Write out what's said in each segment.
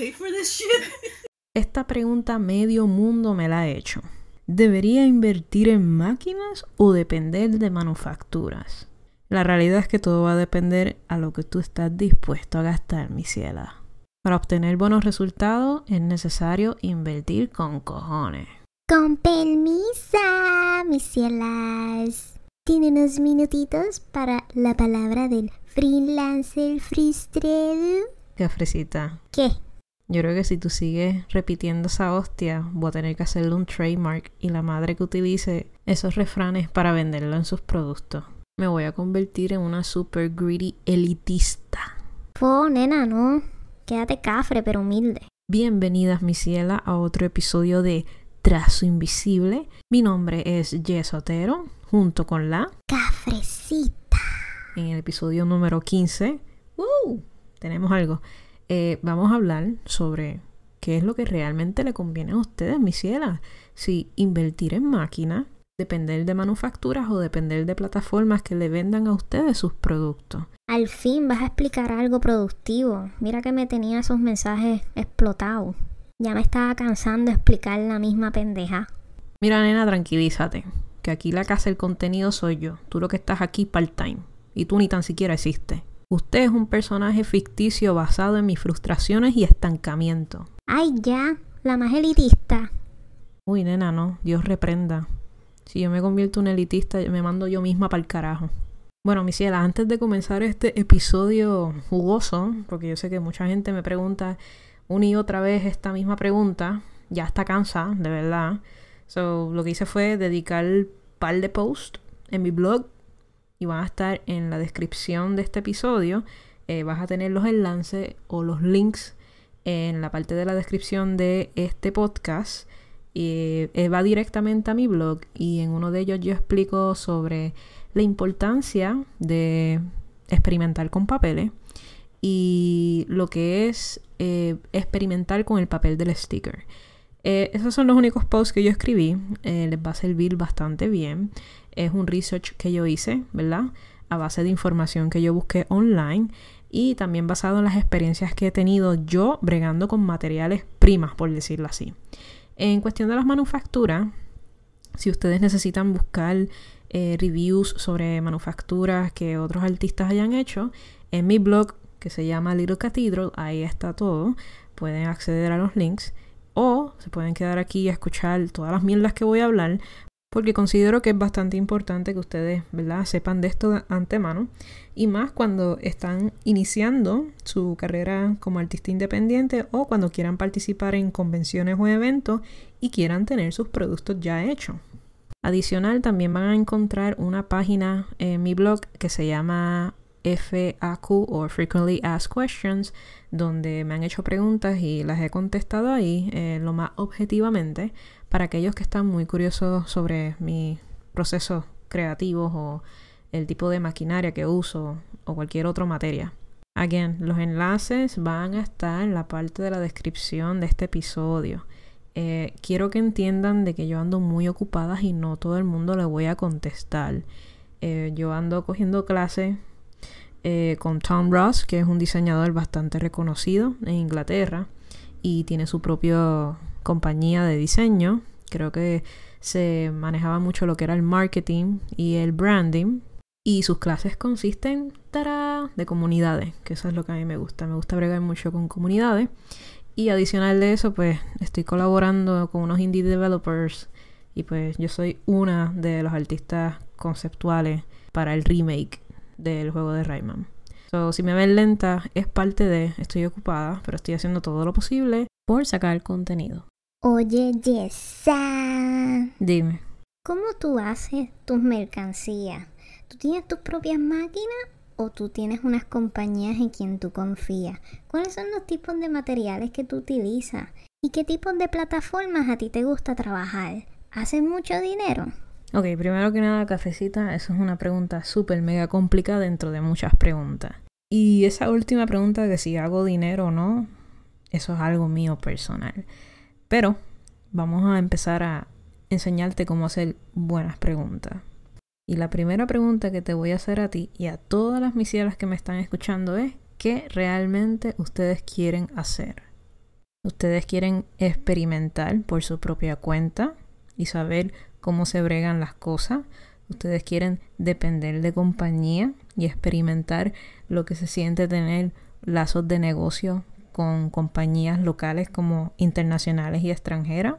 paid for this shit? Esta pregunta medio mundo me la ha hecho. ¿Debería invertir en máquinas o depender de manufacturas? La realidad es que todo va a depender a lo que tú estás dispuesto a gastar, mi ciela. Para obtener buenos resultados es necesario invertir con cojones. Con permisa, mis cielas. ¿Tiene unos minutitos para la palabra del freelancer frustrado? Qué fresita. ¿Qué? Yo creo que si tú sigues repitiendo esa hostia, voy a tener que hacerle un trademark y la madre que utilice esos refranes para venderlo en sus productos. Me voy a convertir en una super greedy elitista. Po, nena, no. Quédate cafre, pero humilde. Bienvenidas, mi ciela, a otro episodio de Trazo Invisible. Mi nombre es Jess Otero, junto con la Cafrecita. en el episodio número 15. ¡Uh! Tenemos algo. Eh, vamos a hablar sobre qué es lo que realmente le conviene a ustedes, mi ciela. Si invertir en máquinas, depender de manufacturas o depender de plataformas que le vendan a ustedes sus productos. Al fin vas a explicar algo productivo. Mira que me tenía esos mensajes explotados. Ya me estaba cansando de explicar la misma pendeja. Mira, nena, tranquilízate. Que aquí la casa del contenido soy yo. Tú lo que estás aquí part-time. Y tú ni tan siquiera existes. Usted es un personaje ficticio basado en mis frustraciones y estancamiento. Ay, ya, la más elitista. Uy, nena, no. Dios reprenda. Si yo me convierto en elitista, me mando yo misma para el carajo. Bueno, mi ciela, antes de comenzar este episodio jugoso, porque yo sé que mucha gente me pregunta una y otra vez esta misma pregunta, ya está cansada, de verdad. So, lo que hice fue dedicar un par de posts en mi blog y van a estar en la descripción de este episodio. Eh, vas a tener los enlaces o los links en la parte de la descripción de este podcast. Eh, va directamente a mi blog y en uno de ellos yo explico sobre la importancia de experimentar con papeles y lo que es eh, experimentar con el papel del sticker. Esos son los únicos posts que yo escribí. Les va a servir bastante bien. Es un research que yo hice, ¿verdad? A base de información que yo busqué online y también basado en las experiencias que he tenido yo bregando con materiales primas, por decirlo así. En cuestión de las manufacturas, si ustedes necesitan buscar eh, reviews sobre manufacturas que otros artistas hayan hecho, en mi blog que se llama Little Cathedral, ahí está todo. Pueden acceder a los links o se pueden quedar aquí a escuchar todas las mierdas que voy a hablar porque considero que es bastante importante que ustedes ¿verdad? sepan de esto de antemano y más cuando están iniciando su carrera como artista independiente o cuando quieran participar en convenciones o eventos y quieran tener sus productos ya hechos. Adicional, también van a encontrar una página en mi blog que se llama FAQ o Frequently Asked Questions, donde me han hecho preguntas y las he contestado ahí eh, lo más objetivamente para aquellos que están muy curiosos sobre mis procesos creativos o el tipo de maquinaria que uso o cualquier otra materia. Again, los enlaces van a estar en la parte de la descripción de este episodio. Eh, quiero que entiendan de que yo ando muy ocupada y no todo el mundo le voy a contestar. Eh, yo ando cogiendo clases eh, con Tom Ross, que es un diseñador bastante reconocido en Inglaterra y tiene su propia compañía de diseño. Creo que se manejaba mucho lo que era el marketing y el branding. Y sus clases consisten de comunidades, que eso es lo que a mí me gusta. Me gusta bregar mucho con comunidades. Y adicional de eso, pues estoy colaborando con unos indie developers y pues yo soy una de los artistas conceptuales para el remake del juego de Rayman. So, si me ven lenta, es parte de estoy ocupada, pero estoy haciendo todo lo posible por sacar contenido. Oye, Yesa. Dime. ¿Cómo tú haces tus mercancías? ¿Tú tienes tus propias máquinas o tú tienes unas compañías en quien tú confías? ¿Cuáles son los tipos de materiales que tú utilizas? ¿Y qué tipos de plataformas a ti te gusta trabajar? ¿Haces mucho dinero? Ok, primero que nada, cafecita, eso es una pregunta súper mega complicada dentro de muchas preguntas. Y esa última pregunta de si hago dinero o no, eso es algo mío personal. Pero vamos a empezar a enseñarte cómo hacer buenas preguntas. Y la primera pregunta que te voy a hacer a ti y a todas las misieras que me están escuchando es, qué realmente ustedes quieren hacer. Ustedes quieren experimentar por su propia cuenta y saber cómo se bregan las cosas. Ustedes quieren depender de compañía y experimentar lo que se siente tener lazos de negocio con compañías locales como internacionales y extranjeras.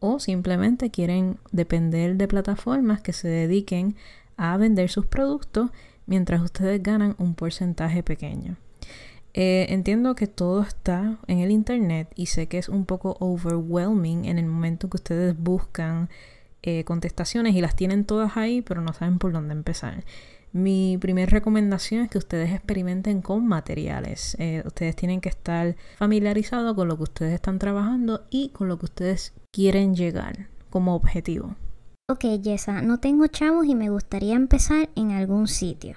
O simplemente quieren depender de plataformas que se dediquen a vender sus productos mientras ustedes ganan un porcentaje pequeño. Eh, entiendo que todo está en el internet y sé que es un poco overwhelming en el momento que ustedes buscan eh, contestaciones y las tienen todas ahí, pero no saben por dónde empezar. Mi primera recomendación es que ustedes experimenten con materiales. Eh, ustedes tienen que estar familiarizados con lo que ustedes están trabajando y con lo que ustedes quieren llegar como objetivo. Ok, Yesa, no tengo chavos y me gustaría empezar en algún sitio.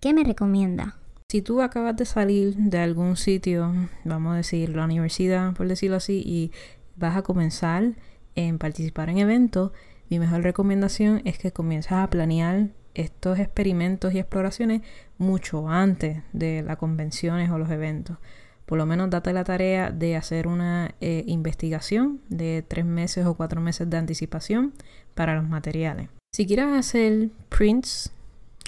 ¿Qué me recomienda? Si tú acabas de salir de algún sitio, vamos a decir la universidad, por decirlo así, y vas a comenzar en participar en eventos, mi mejor recomendación es que comiences a planear estos experimentos y exploraciones mucho antes de las convenciones o los eventos. Por lo menos date la tarea de hacer una eh, investigación de tres meses o cuatro meses de anticipación para los materiales. Si quieres hacer prints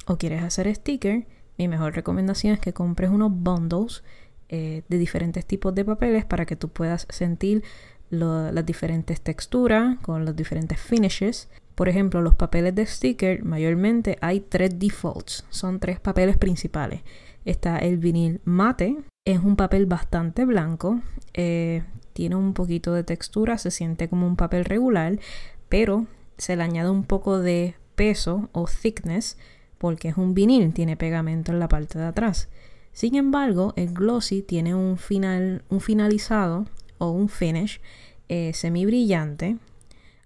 o quieres hacer stickers, mi mejor recomendación es que compres unos bundles eh, de diferentes tipos de papeles para que tú puedas sentir las diferentes texturas con los diferentes finishes. Por ejemplo, los papeles de sticker, mayormente hay tres defaults, son tres papeles principales. Está el vinil mate, es un papel bastante blanco, eh, tiene un poquito de textura, se siente como un papel regular, pero se le añade un poco de peso o thickness porque es un vinil, tiene pegamento en la parte de atrás. Sin embargo, el glossy tiene un, final, un finalizado o un finish eh, semi brillante.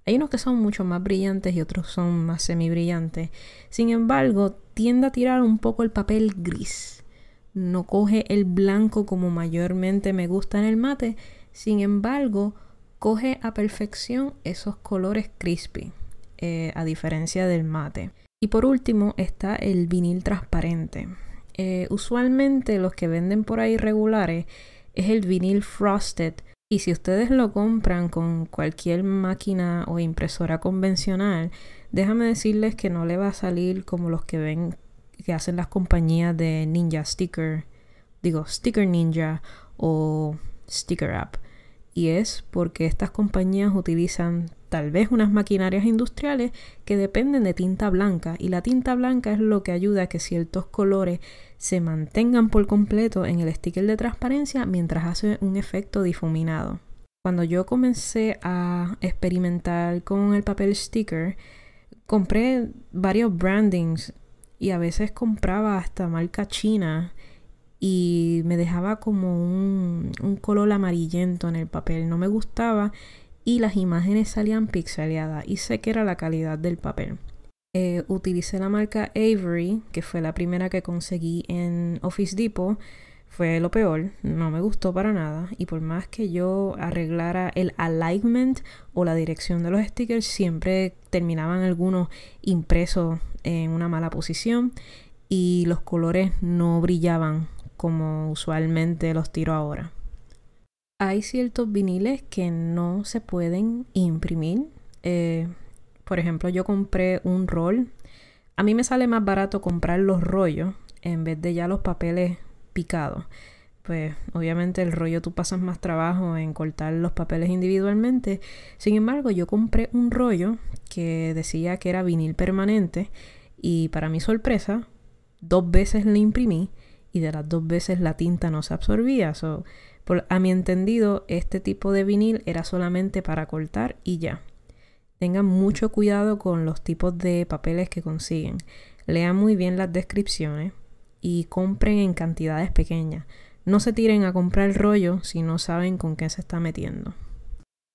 Hay unos que son mucho más brillantes y otros son más semi brillantes. Sin embargo, tiende a tirar un poco el papel gris. No coge el blanco como mayormente me gusta en el mate. Sin embargo, coge a perfección esos colores crispy, eh, a diferencia del mate. Y por último está el vinil transparente. Eh, usualmente los que venden por ahí regulares es el vinil frosted. Y si ustedes lo compran con cualquier máquina o impresora convencional, déjame decirles que no le va a salir como los que ven que hacen las compañías de Ninja Sticker, digo Sticker Ninja o Sticker App. Y es porque estas compañías utilizan tal vez unas maquinarias industriales que dependen de tinta blanca y la tinta blanca es lo que ayuda a que ciertos colores se mantengan por completo en el sticker de transparencia mientras hace un efecto difuminado. Cuando yo comencé a experimentar con el papel sticker, compré varios brandings y a veces compraba hasta marca china y me dejaba como un, un color amarillento en el papel. No me gustaba y las imágenes salían pixeleadas y sé que era la calidad del papel. Eh, utilicé la marca Avery, que fue la primera que conseguí en Office Depot. Fue lo peor, no me gustó para nada. Y por más que yo arreglara el alignment o la dirección de los stickers, siempre terminaban algunos impresos en una mala posición y los colores no brillaban como usualmente los tiro ahora. Hay ciertos viniles que no se pueden imprimir. Eh, por ejemplo, yo compré un rol. A mí me sale más barato comprar los rollos en vez de ya los papeles picados. Pues obviamente el rollo tú pasas más trabajo en cortar los papeles individualmente. Sin embargo, yo compré un rollo que decía que era vinil permanente y para mi sorpresa, dos veces le imprimí y de las dos veces la tinta no se absorbía a mi entendido, este tipo de vinil era solamente para cortar y ya. Tengan mucho cuidado con los tipos de papeles que consiguen. Lean muy bien las descripciones y compren en cantidades pequeñas. No se tiren a comprar rollo si no saben con qué se está metiendo.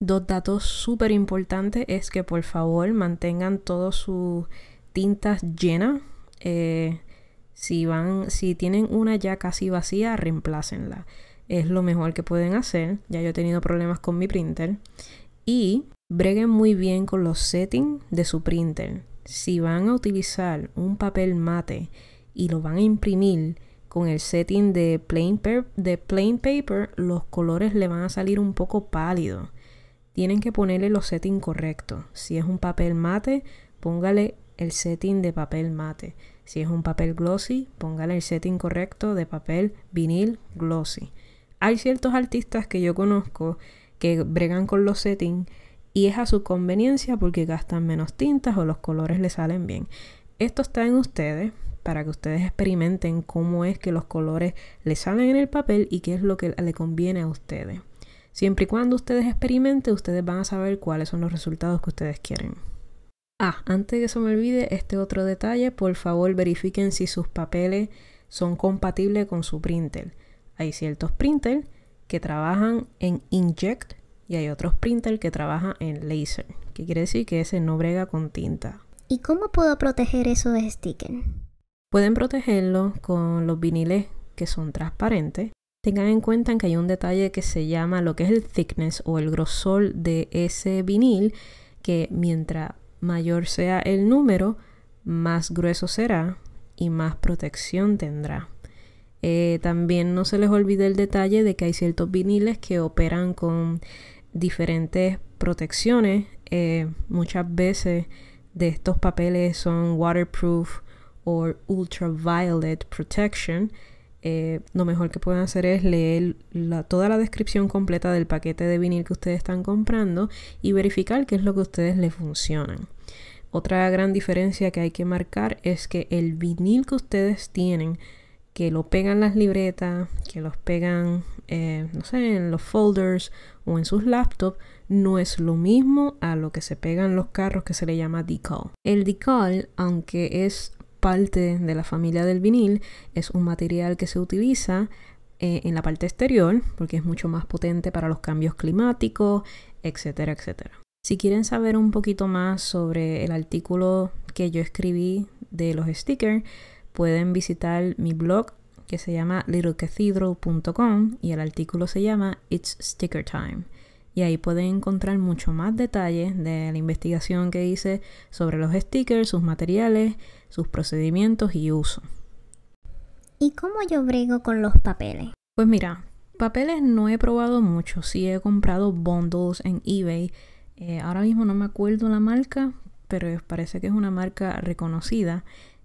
Dos datos súper importantes es que por favor mantengan todas sus tintas llenas. Eh, si van, si tienen una ya casi vacía, reemplácenla es lo mejor que pueden hacer. Ya yo he tenido problemas con mi printer. Y breguen muy bien con los settings de su printer. Si van a utilizar un papel mate y lo van a imprimir, con el setting de plain, de plain paper, los colores le van a salir un poco pálidos. Tienen que ponerle los settings correctos. Si es un papel mate, póngale el setting de papel mate. Si es un papel glossy, póngale el setting correcto de papel vinil glossy. Hay ciertos artistas que yo conozco que bregan con los settings y es a su conveniencia porque gastan menos tintas o los colores le salen bien. Esto está en ustedes para que ustedes experimenten cómo es que los colores le salen en el papel y qué es lo que le conviene a ustedes. Siempre y cuando ustedes experimenten, ustedes van a saber cuáles son los resultados que ustedes quieren. Ah, antes de que se me olvide este otro detalle, por favor verifiquen si sus papeles son compatibles con su printer. Hay ciertos printers que trabajan en inkjet y hay otros printers que trabajan en laser, que quiere decir que ese no brega con tinta. ¿Y cómo puedo proteger eso de sticker? Pueden protegerlo con los viniles que son transparentes. Tengan en cuenta que hay un detalle que se llama lo que es el thickness o el grosor de ese vinil, que mientras mayor sea el número, más grueso será y más protección tendrá. Eh, también no se les olvide el detalle de que hay ciertos viniles que operan con diferentes protecciones. Eh, muchas veces de estos papeles son waterproof o ultraviolet protection. Eh, lo mejor que pueden hacer es leer toda la descripción completa del paquete de vinil que ustedes están comprando y verificar qué es lo que a ustedes les funcionan. Otra gran diferencia que hay que marcar es que el vinil que ustedes tienen, que lo pegan las libretas, que los pegan, eh, no sé, en los folders o en sus laptops, no es lo mismo a lo que se pega en los carros que se le llama decal. El decal, aunque es parte de la familia del vinil, es un material que se utiliza eh, en la parte exterior porque es mucho más potente para los cambios climáticos, etcétera, etcétera. Si quieren saber un poquito más sobre el artículo que yo escribí de los stickers, pueden visitar mi blog que se llama littlecathedral.com y el artículo se llama It's Sticker Time y ahí pueden encontrar mucho más detalles de la investigación que hice sobre los stickers, sus materiales, sus procedimientos y uso. ¿Y cómo yo brego con los papeles? Pues mira, papeles no he probado mucho, sí he comprado bundles en eBay. Eh, ahora mismo no me acuerdo la marca, pero parece que es una marca reconocida.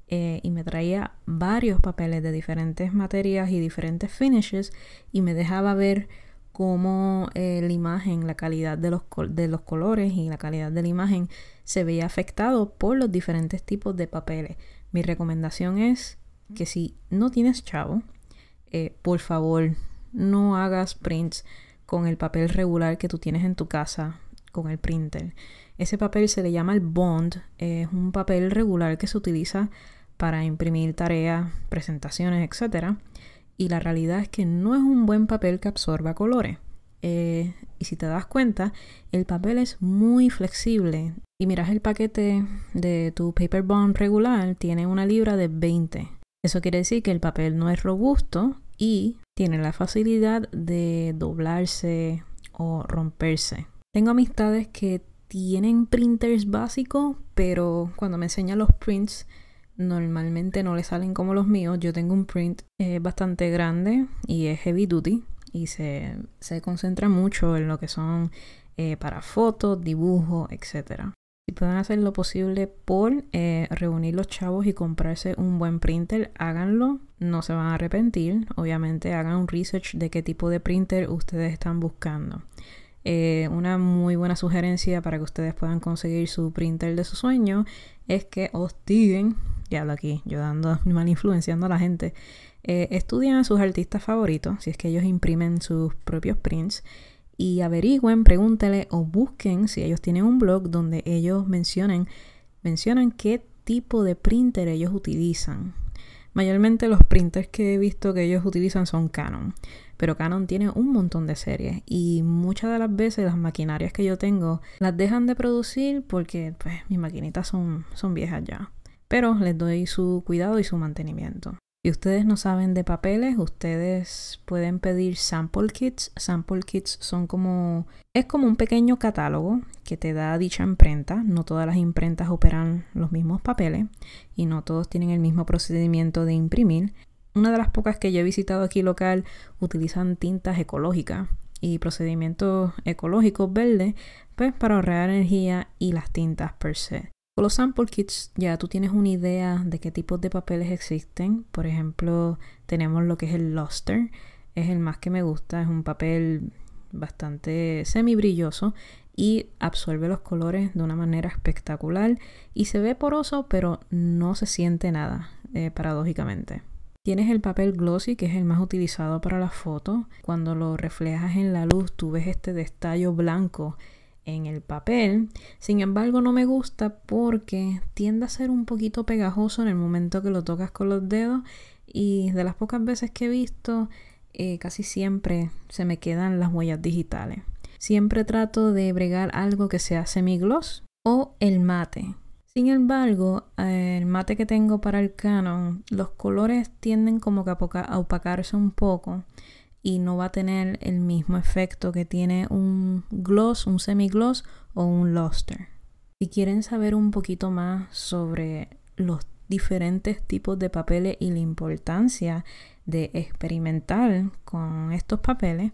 Eh, y me traía varios papeles de diferentes materias y diferentes finishes y me dejaba ver cómo eh, la imagen, la calidad de los, de los colores y la calidad de la imagen se veía afectado por los diferentes tipos de papeles. Mi recomendación es que si no tienes chavo, eh, por favor no hagas prints con el papel regular que tú tienes en tu casa, con el printer. Ese papel se le llama el bond, es un papel regular que se utiliza para imprimir tareas, presentaciones, etcétera y la realidad es que no es un buen papel que absorba colores. Eh, y si te das cuenta, el papel es muy flexible. Y miras el paquete de tu paper bond regular, tiene una libra de 20. Eso quiere decir que el papel no es robusto y tiene la facilidad de doblarse o romperse. Tengo amistades que tienen printers básicos, pero cuando me enseñan los prints normalmente no le salen como los míos. Yo tengo un print eh, bastante grande y es heavy duty y se, concentra mucho en lo que son eh, para fotos, dibujos, etc. Si pueden hacer lo posible por eh, reunir los chavos y comprarse un buen printer, háganlo. No se van a arrepentir. Obviamente hagan un research de qué tipo de printer ustedes están buscando. una muy buena sugerencia para que ustedes puedan conseguir su printer de su sueño es que hostiguen ya hablo aquí, yo dando, mal influenciando a la gente, eh, estudian a sus artistas favoritos, si es que ellos imprimen sus propios prints, y averigüen, pregúntenle o busquen si ellos tienen un blog donde ellos mencionen, mencionan qué tipo de printer ellos utilizan. Mayormente los printers que he visto que ellos utilizan son Canon, pero Canon tiene un montón de series y muchas de las veces las maquinarias que yo tengo las dejan de producir porque pues mis maquinitas son, son viejas ya pero les doy su cuidado y su mantenimiento. Si ustedes no saben de papeles, ustedes pueden pedir sample kits. Sample kits son como es como un pequeño catálogo que te da dicha imprenta. No todas las imprentas operan los mismos papeles y no todos tienen el mismo procedimiento de imprimir. Una de las pocas que yo he visitado aquí local utilizan tintas ecológicas y procedimientos ecológicos verdes pues para ahorrar energía y las tintas per se. Con los sample kits ya tú tienes una idea de qué tipos de papeles existen. Por ejemplo, tenemos lo que es el luster. Es el más que me gusta. Es un papel bastante semi brilloso y absorbe los colores de una manera espectacular y se ve poroso pero no se siente nada, eh, paradójicamente. Tienes el papel glossy, que es el más utilizado para las fotos. Cuando lo reflejas en la luz, tú ves este destallo blanco en el papel. Sin embargo, no me gusta porque tiende a ser un poquito pegajoso en el momento que lo tocas con los dedos. Y de las pocas veces que he visto, eh, casi siempre se me quedan las huellas digitales. Siempre trato de bregar algo que sea semigloss o el mate. Sin embargo, el mate que tengo para el Canon, los colores tienden como que a opacarse un poco y no va a tener el mismo efecto que tiene un gloss, un semi-gloss o un luster. Si quieren saber un poquito más sobre los diferentes tipos de papeles y la importancia de experimentar con estos papeles,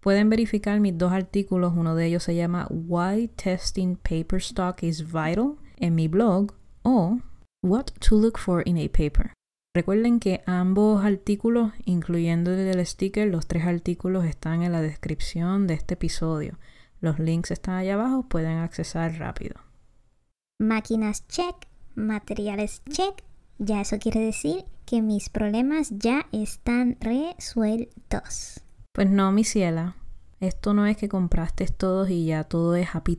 pueden verificar mis dos artículos. Uno de ellos se llama Why Testing Paper Stock is Vital en mi blog o What to Look for in a Paper. Recuerden que ambos artículos, incluyendo el del sticker, los tres artículos están en la descripción de este episodio. Los links están allá abajo, pueden accesar rápido. Máquinas check, materiales check. Ya eso quiere decir que mis problemas ya están resueltos. Pues no, mi ciela. Esto no es que compraste todos y ya todo es happy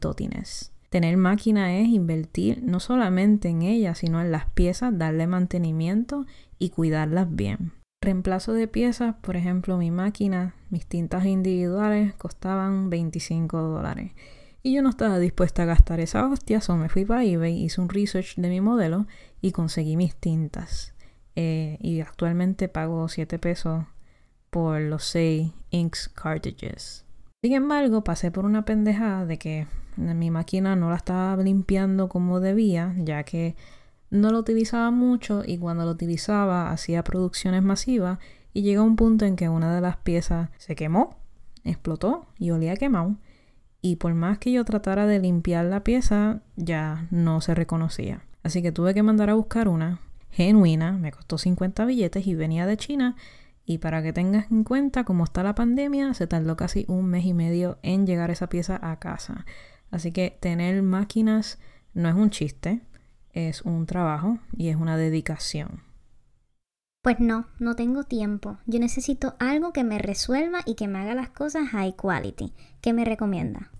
Tener máquina es invertir no solamente en ella, sino en las piezas, darle mantenimiento y cuidarlas bien. Reemplazo de piezas, por ejemplo, mi máquina, mis tintas individuales costaban 25 dólares. Y yo no estaba dispuesta a gastar esa hostia, so me fui para eBay, hice un research de mi modelo y conseguí mis tintas. Eh, y actualmente pago 7 pesos por los 6 inks cartridges. Sin embargo, pasé por una pendejada de que mi máquina no la estaba limpiando como debía, ya que no lo utilizaba mucho y cuando lo utilizaba hacía producciones masivas y llegó un punto en que una de las piezas se quemó, explotó y olía quemado y por más que yo tratara de limpiar la pieza ya no se reconocía. Así que tuve que mandar a buscar una genuina, me costó 50 billetes y venía de China y para que tengas en cuenta cómo está la pandemia, se tardó casi un mes y medio en llegar esa pieza a casa. Así que tener máquinas no es un chiste, es un trabajo y es una dedicación. Pues no, no tengo tiempo. Yo necesito algo que me resuelva y que me haga las cosas high quality. ¿Qué me recomienda?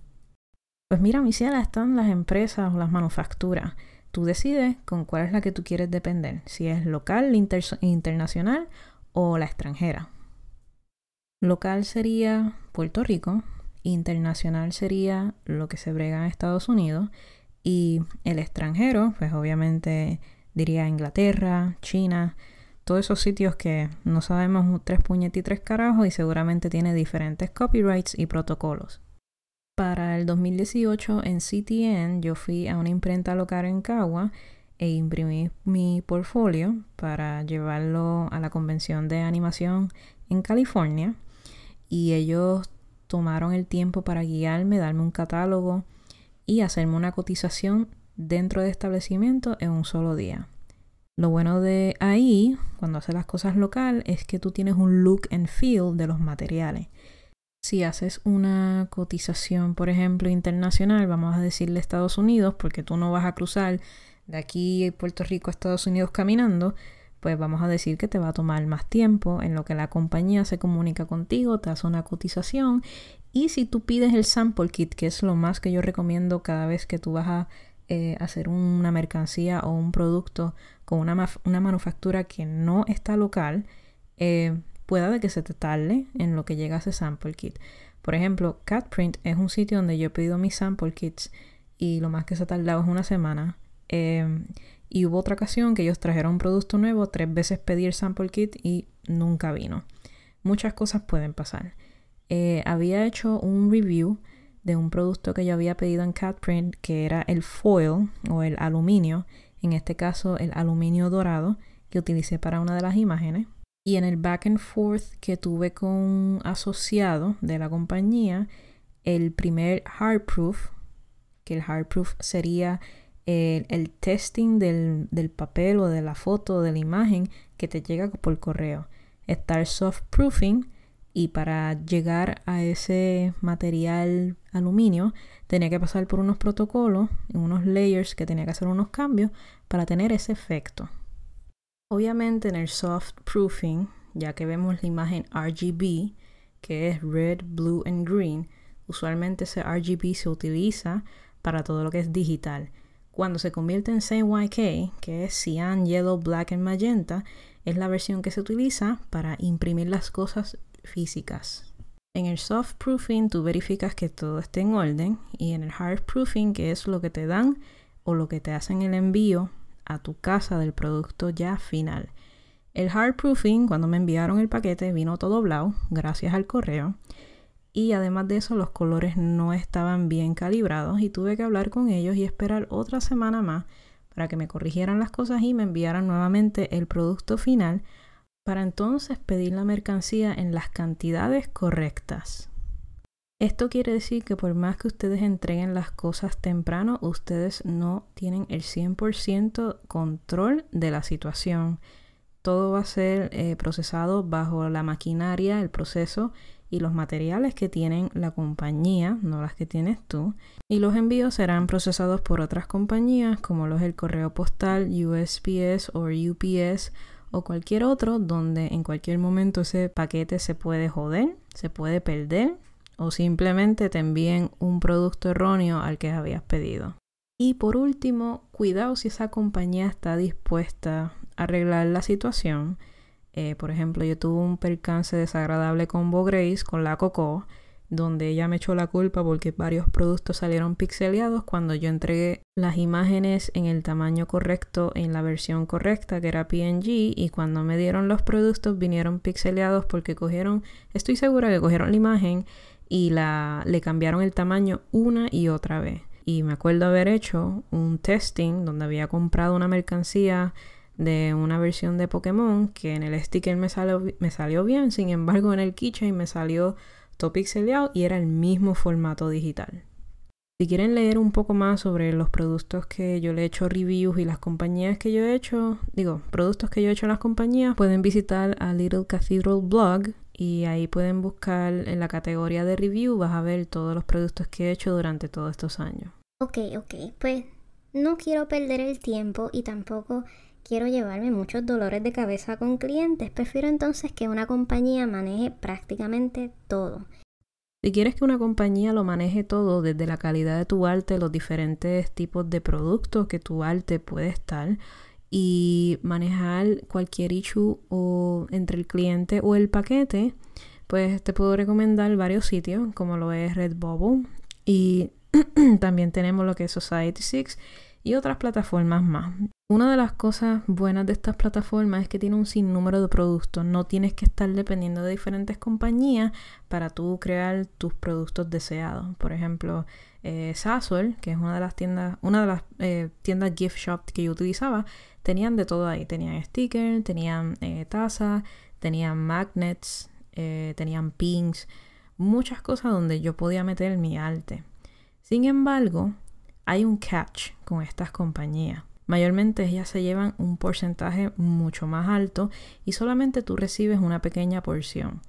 Pues mira, mi ciela, están las empresas o las manufacturas. Tú decides con cuál es la que tú quieres depender, si es local, internacional o la extranjera. Local sería Puerto Rico, internacional sería lo que se brega en Estados Unidos y el extranjero, pues obviamente diría Inglaterra, China, todos esos sitios que no sabemos tres puñetes y tres carajos y seguramente tiene diferentes copyrights y protocolos. Para el 2018 en CTN yo fui a una imprenta local en Cagua e imprimí mi portfolio para llevarlo a la convención de animación en California y ellos tomaron el tiempo para guiarme, darme un catálogo y hacerme una cotización dentro de establecimiento en un solo día. Lo bueno de ahí, cuando haces las cosas local, es que tú tienes un look and feel de los materiales. Si haces una cotización, por ejemplo, internacional, vamos a decirle Estados Unidos, porque tú no vas a cruzar de aquí Puerto Rico a Estados Unidos caminando, pues vamos a decir que te va a tomar más tiempo en lo que la compañía se comunica contigo, te hace una cotización y si tú pides el sample kit, que es lo más que yo recomiendo cada vez que tú vas a eh, hacer una mercancía o un producto con una, manufactura que no está local, eh, pueda de que se te tarde en lo que llega ese sample kit. Por ejemplo, Catprint es un sitio donde yo he pedido mis sample kits y lo más que se ha tardado es una semana Em, y hubo otra ocasión que ellos trajeron un producto nuevo, tres veces pedí el sample kit y nunca vino. Muchas cosas pueden pasar. Eh, había hecho un review de un producto que yo había pedido en Catprint que era el foil o el aluminio, en este caso el aluminio dorado que utilicé para una de las imágenes. Y en el back and forth que tuve con asociado de la compañía, el primer hard proof, que el hard proof sería el, testing del, del, papel o de la foto o de la imagen que te llega por correo. Está el soft proofing y para llegar a ese material aluminio tenía que pasar por unos protocolos, unos layers que tenía que hacer unos cambios para tener ese efecto. Obviamente en el soft proofing, ya que vemos la imagen RGB, que es red, blue and green, usualmente ese RGB se utiliza para todo lo que es digital. Cuando se convierte en CYK, que es cyan, yellow, black and magenta, es la versión que se utiliza para imprimir las cosas físicas. En el soft proofing tú verificas que todo esté en orden y en el hard proofing, que es lo que te dan o lo que te hacen el envío, a tu casa del producto ya final. El hard proofing, cuando me enviaron el paquete, vino todo blau, gracias al correo. Y además de eso, los colores no estaban bien calibrados y tuve que hablar con ellos y esperar otra semana más para que me corrigieran las cosas y me enviaran nuevamente el producto final para entonces pedir la mercancía en las cantidades correctas. Esto quiere decir que por más que ustedes entreguen las cosas temprano, ustedes no tienen el 100% control de la situación. Todo va a ser eh, procesado bajo la maquinaria, el proceso y los materiales que tienen la compañía, no las que tienes tú. Y los envíos serán procesados por otras compañías como los del correo postal, USPS o UPS o cualquier otro donde en cualquier momento ese paquete se puede joder, se puede perder o simplemente te envíen un producto erróneo al que habías pedido. Y por último, cuidado si esa compañía está dispuesta a arreglar la situación. Eh, por ejemplo, yo tuve un percance desagradable con Bo Grace, con la Coco, donde ella me echó la culpa porque varios productos salieron pixeleados cuando yo entregué las imágenes en el tamaño correcto, en la versión correcta, que era PNG, y cuando me dieron los productos vinieron pixeleados porque cogieron, estoy segura que cogieron la imagen y la, le cambiaron el tamaño una y otra vez. Y me acuerdo haber hecho un testing donde había comprado una mercancía de una versión de Pokémon que en el sticker me salió, me salió bien, sin embargo en el keychain me salió todo pixeleado y era el mismo formato digital. Si quieren leer un poco más sobre los productos que yo le he hecho reviews y las compañías que yo he hecho, digo, productos que yo he hecho en las compañías, pueden visitar a Little Cathedral Blog y ahí pueden buscar en la categoría de review, vas a ver todos los productos que he hecho durante todos estos años. Ok, ok, pues no quiero perder el tiempo y tampoco quiero llevarme muchos dolores de cabeza con clientes. Prefiero entonces que una compañía maneje prácticamente todo. Si quieres que una compañía lo maneje todo, desde la calidad de tu arte, los diferentes tipos de productos que tu arte puede estar, y manejar cualquier issue o entre el cliente o el paquete, pues te puedo recomendar varios sitios como lo es Redbubble y también tenemos lo que es Society6 y otras plataformas más. Una de las cosas buenas de estas plataformas es que tiene un sinnúmero de productos. No tienes que estar dependiendo de diferentes compañías para tú crear tus productos deseados. Por ejemplo, eh, que es una de las tiendas, una de las eh, tiendas gift shop que yo utilizaba, tenían de todo ahí. Tenían stickers, tenían eh, tazas, tenían magnets, eh, tenían pins, muchas cosas donde yo podía meter mi arte. Sin embargo, hay un catch con estas compañías. Mayormente ellas se llevan un porcentaje mucho más alto y solamente tú recibes una pequeña porción.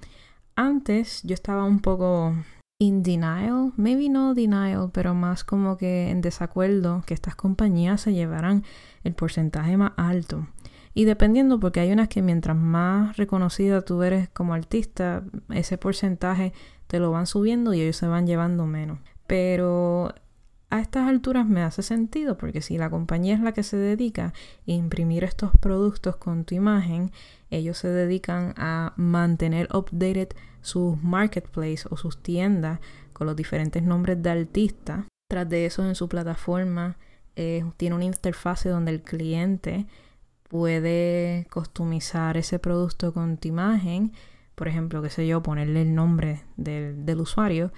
Antes yo estaba un poco in denial, maybe no denial, pero más como que en desacuerdo que estas compañías se llevaran el porcentaje más alto. Y dependiendo, porque hay unas que mientras más reconocida tú eres como artista, ese porcentaje te lo van subiendo y ellos se van llevando menos. Pero a estas alturas me hace sentido porque si la compañía es la que se dedica a imprimir estos productos con tu imagen, ellos se dedican a mantener updated sus marketplace o sus tiendas con los diferentes nombres de artistas. Tras de eso en su plataforma eh, tiene una interfase donde el cliente puede customizar ese producto con tu imagen, por ejemplo, qué sé yo, ponerle el nombre del, del usuario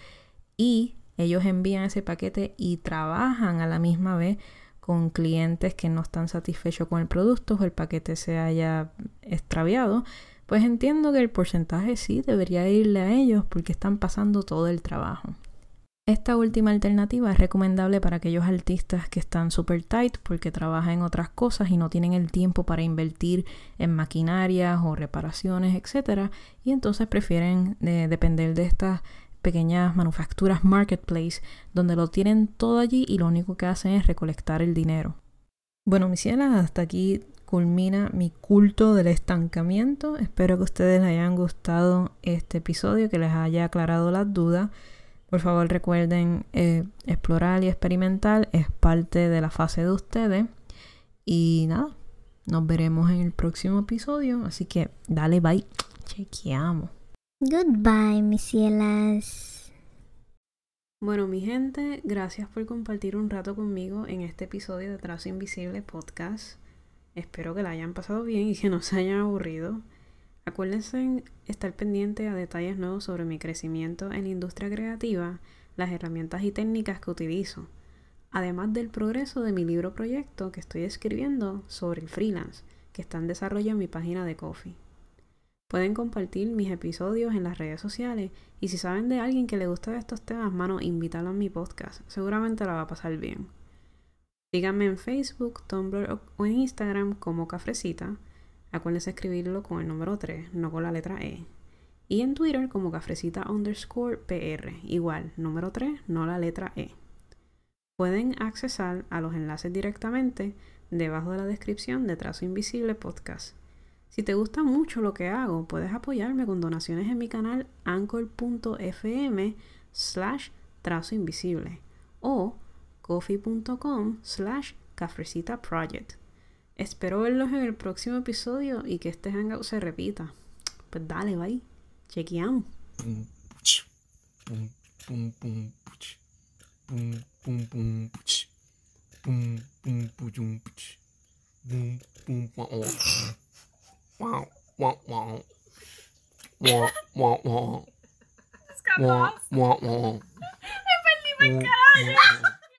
y ellos envían ese paquete y trabajan a la misma vez con clientes que no están satisfechos con el producto o el paquete se haya extraviado, pues entiendo que el porcentaje sí debería irle a ellos porque están pasando todo el trabajo. Esta última alternativa es recomendable para aquellos artistas que están super tight porque trabajan en otras cosas y no tienen el tiempo para invertir en maquinarias o reparaciones, etc. Y entonces prefieren eh, depender de estas pequeñas manufacturas marketplace donde lo tienen todo allí y lo único que hacen es recolectar el dinero. Bueno, mis cielas, hasta aquí culmina mi culto del estancamiento. Espero que ustedes hayan gustado este episodio, que les haya aclarado las dudas. Por favor recuerden eh, explorar y experimentar, es parte de la fase de ustedes. Y nada, nos veremos en el próximo episodio. Así que dale bye, chequeamos. Goodbye, mis cielas. Bueno, mi gente, gracias por compartir un rato conmigo en este episodio de Trazo Invisible Podcast. Espero que la hayan pasado bien y que no se hayan aburrido. Acuérdense estar pendiente a detalles nuevos sobre mi crecimiento en la industria creativa, las herramientas y técnicas que utilizo, además del progreso de mi libro proyecto que estoy escribiendo sobre el freelance, que está en desarrollo en mi página de Coffee. Pueden compartir mis episodios en las redes sociales y si saben de alguien que le gusta estos temas, mano, invítalo a mi podcast. Seguramente la va a pasar bien. Síganme en Facebook, Tumblr o en Instagram como Cafrecita Acuérdense escribirlo con el número 3, no con la letra E. Y en Twitter como cafrecita underscore PR, igual, número 3, no la letra E. Pueden accesar a los enlaces directamente debajo de la descripción de Trazo Invisible Podcast. Si te gusta mucho lo que hago, puedes apoyarme con donaciones en mi canal anchor.fm slash trazo invisible o coffee.com slash cafrecita project. Espero verlos en el próximo episodio y que este hangout se repita. Pues dale, bye. Chequeamos. wah, wah, wah. Wah, wah, wah. Scappò. Wah, wah, wah. È bellissimo il caraglio.